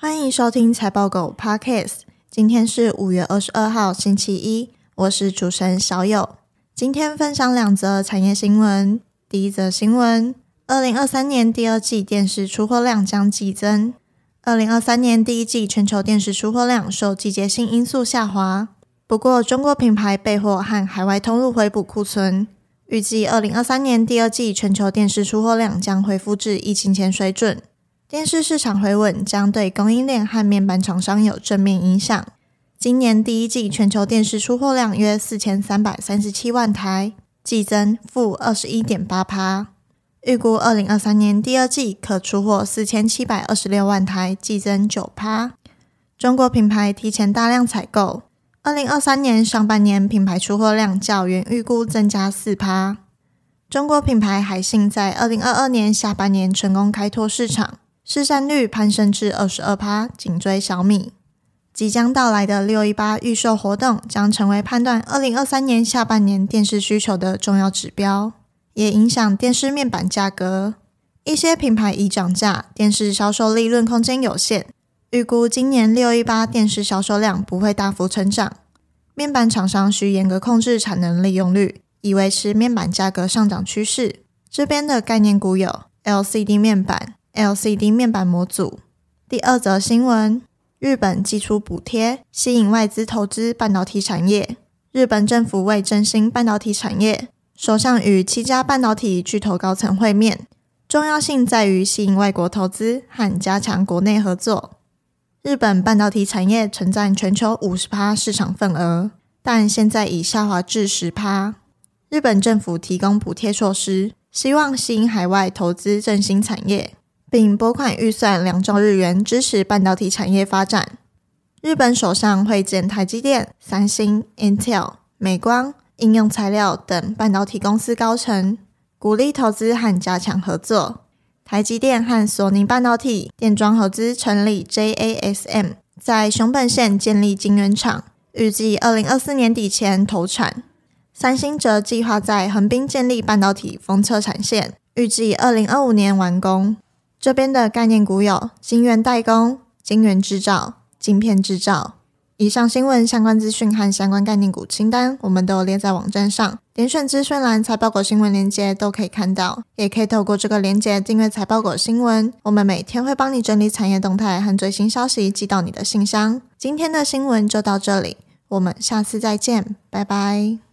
欢迎收听财报狗 Podcast。今天是五月二十二号，星期一。我是主持人小友。今天分享两则产业新闻。第一则新闻：二零二三年第二季电视出货量将季增。二零二三年第一季全球电视出货量受季节性因素下滑，不过中国品牌备货和海外通路回补库存，预计二零二三年第二季全球电视出货量将恢复至疫情前水准。电视市场回稳将对供应链和面板厂商有正面影响。今年第一季全球电视出货量约四千三百三十七万台，季增负二十一点八趴。预估二零二三年第二季可出货四千七百二十六万台，季增九趴。中国品牌提前大量采购，二零二三年上半年品牌出货量较原预估增加四趴。中国品牌海信在二零二二年下半年成功开拓市场。市占率攀升至二十二趴，紧追小米。即将到来的六一八预售活动将成为判断二零二三年下半年电视需求的重要指标，也影响电视面板价格。一些品牌已涨价，电视销售利润空间有限，预估今年六一八电视销售量不会大幅成长。面板厂商需严格控制产能利用率，以维持面板价格上涨趋势。这边的概念股有 LCD 面板。LCD 面板模组。第二则新闻：日本祭出补贴，吸引外资投资半导体产业。日本政府为振兴半导体产业，首相与七家半导体巨头高层会面，重要性在于吸引外国投资和加强国内合作。日本半导体产业曾占全球五十趴市场份额，但现在已下滑至十趴。日本政府提供补贴措施，希望吸引海外投资振兴产业。并拨款预算两兆日元支持半导体产业发展。日本首相会见台积电、三星、Intel、美光、应用材料等半导体公司高层，鼓励投资和加强合作。台积电和索尼半导体电装合资成立 JASM，在熊本县建立晶圆厂，预计二零二四年底前投产。三星则计划在横滨建立半导体封测产线，预计二零二五年完工。这边的概念股有晶圆代工、晶圆制造、晶片制造。以上新闻相关资讯和相关概念股清单，我们都有列在网站上，点选资讯栏财报狗新闻链接都可以看到，也可以透过这个链接订阅财报狗新闻。我们每天会帮你整理产业动态和最新消息，寄到你的信箱。今天的新闻就到这里，我们下次再见，拜拜。